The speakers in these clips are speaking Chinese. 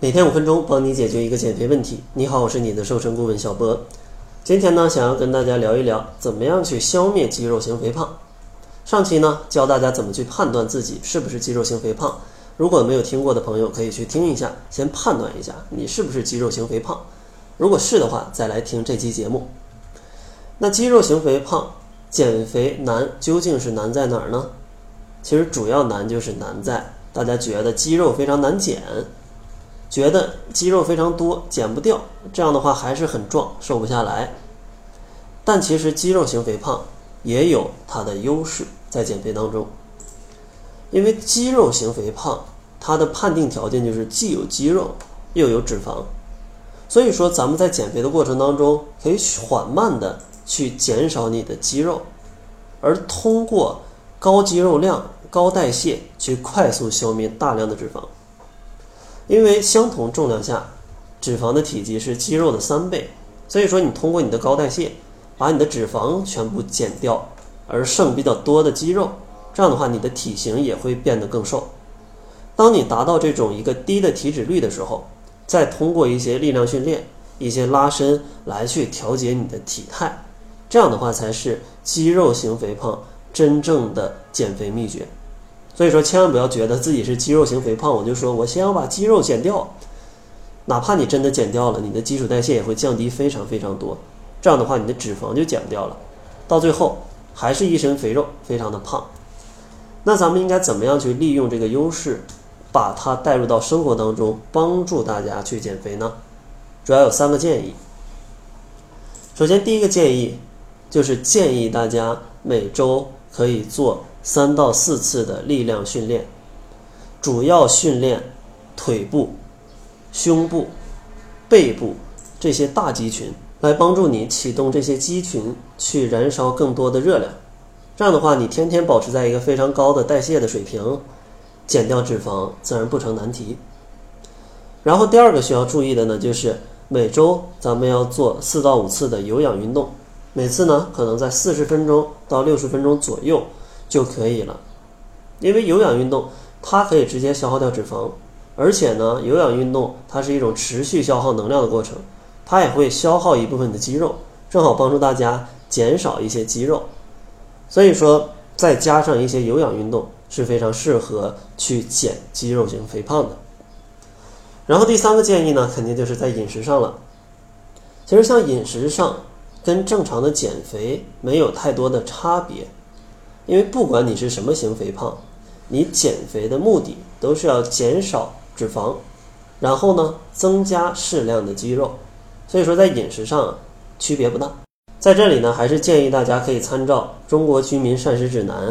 每天五分钟，帮你解决一个减肥问题。你好，我是你的瘦身顾问小波。今天呢，想要跟大家聊一聊，怎么样去消灭肌肉型肥胖。上期呢，教大家怎么去判断自己是不是肌肉型肥胖。如果没有听过的朋友，可以去听一下，先判断一下你是不是肌肉型肥胖。如果是的话，再来听这期节目。那肌肉型肥胖减肥难，究竟是难在哪儿呢？其实主要难就是难在大家觉得肌肉非常难减。觉得肌肉非常多，减不掉，这样的话还是很壮，瘦不下来。但其实肌肉型肥胖也有它的优势在减肥当中，因为肌肉型肥胖它的判定条件就是既有肌肉又有脂肪，所以说咱们在减肥的过程当中可以缓慢的去减少你的肌肉，而通过高肌肉量、高代谢去快速消灭大量的脂肪。因为相同重量下，脂肪的体积是肌肉的三倍，所以说你通过你的高代谢，把你的脂肪全部减掉，而剩比较多的肌肉，这样的话你的体型也会变得更瘦。当你达到这种一个低的体脂率的时候，再通过一些力量训练、一些拉伸来去调节你的体态，这样的话才是肌肉型肥胖真正的减肥秘诀。所以说，千万不要觉得自己是肌肉型肥胖，我就说我先要把肌肉减掉，哪怕你真的减掉了，你的基础代谢也会降低非常非常多。这样的话，你的脂肪就减不掉了，到最后还是一身肥肉，非常的胖。那咱们应该怎么样去利用这个优势，把它带入到生活当中，帮助大家去减肥呢？主要有三个建议。首先，第一个建议就是建议大家每周可以做。三到四次的力量训练，主要训练腿部、胸部、背部这些大肌群，来帮助你启动这些肌群去燃烧更多的热量。这样的话，你天天保持在一个非常高的代谢的水平，减掉脂肪自然不成难题。然后第二个需要注意的呢，就是每周咱们要做四到五次的有氧运动，每次呢可能在四十分钟到六十分钟左右。就可以了，因为有氧运动它可以直接消耗掉脂肪，而且呢，有氧运动它是一种持续消耗能量的过程，它也会消耗一部分的肌肉，正好帮助大家减少一些肌肉。所以说，再加上一些有氧运动是非常适合去减肌肉型肥胖的。然后第三个建议呢，肯定就是在饮食上了。其实像饮食上跟正常的减肥没有太多的差别。因为不管你是什么型肥胖，你减肥的目的都是要减少脂肪，然后呢增加适量的肌肉，所以说在饮食上区别不大。在这里呢，还是建议大家可以参照《中国居民膳食指南》，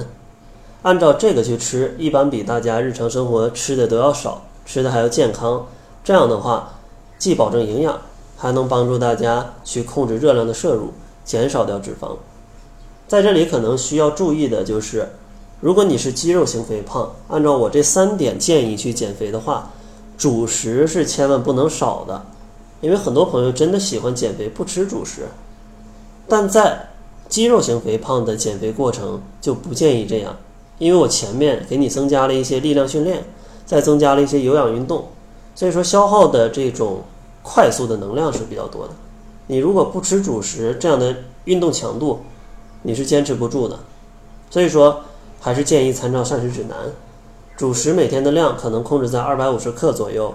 按照这个去吃，一般比大家日常生活吃的都要少，吃的还要健康。这样的话，既保证营养，还能帮助大家去控制热量的摄入，减少掉脂肪。在这里可能需要注意的就是，如果你是肌肉型肥胖，按照我这三点建议去减肥的话，主食是千万不能少的，因为很多朋友真的喜欢减肥不吃主食，但在肌肉型肥胖的减肥过程就不建议这样，因为我前面给你增加了一些力量训练，再增加了一些有氧运动，所以说消耗的这种快速的能量是比较多的。你如果不吃主食，这样的运动强度。你是坚持不住的，所以说还是建议参照膳食指南，主食每天的量可能控制在二百五十克左右，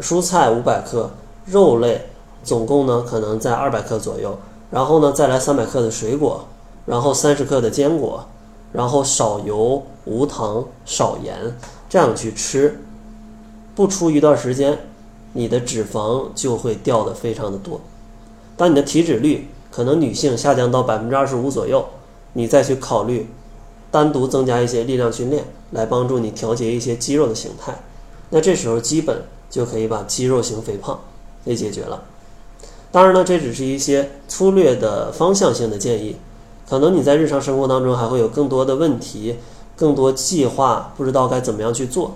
蔬菜五百克，肉类总共呢可能在二百克左右，然后呢再来三百克的水果，然后三十克的坚果，然后少油、无糖、少盐，这样去吃，不出一段时间，你的脂肪就会掉的非常的多，当你的体脂率。可能女性下降到百分之二十五左右，你再去考虑单独增加一些力量训练，来帮助你调节一些肌肉的形态。那这时候基本就可以把肌肉型肥胖给解决了。当然呢，这只是一些粗略的方向性的建议，可能你在日常生活当中还会有更多的问题、更多计划，不知道该怎么样去做。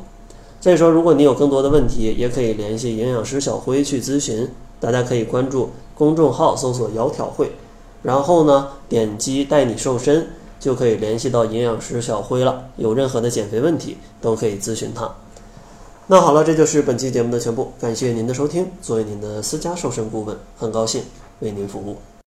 所以说，如果你有更多的问题，也可以联系营养师小辉去咨询。大家可以关注。公众号搜索“窈窕会”，然后呢，点击“带你瘦身”，就可以联系到营养师小辉了。有任何的减肥问题，都可以咨询他。那好了，这就是本期节目的全部，感谢您的收听。作为您的私家瘦身顾问，很高兴为您服务。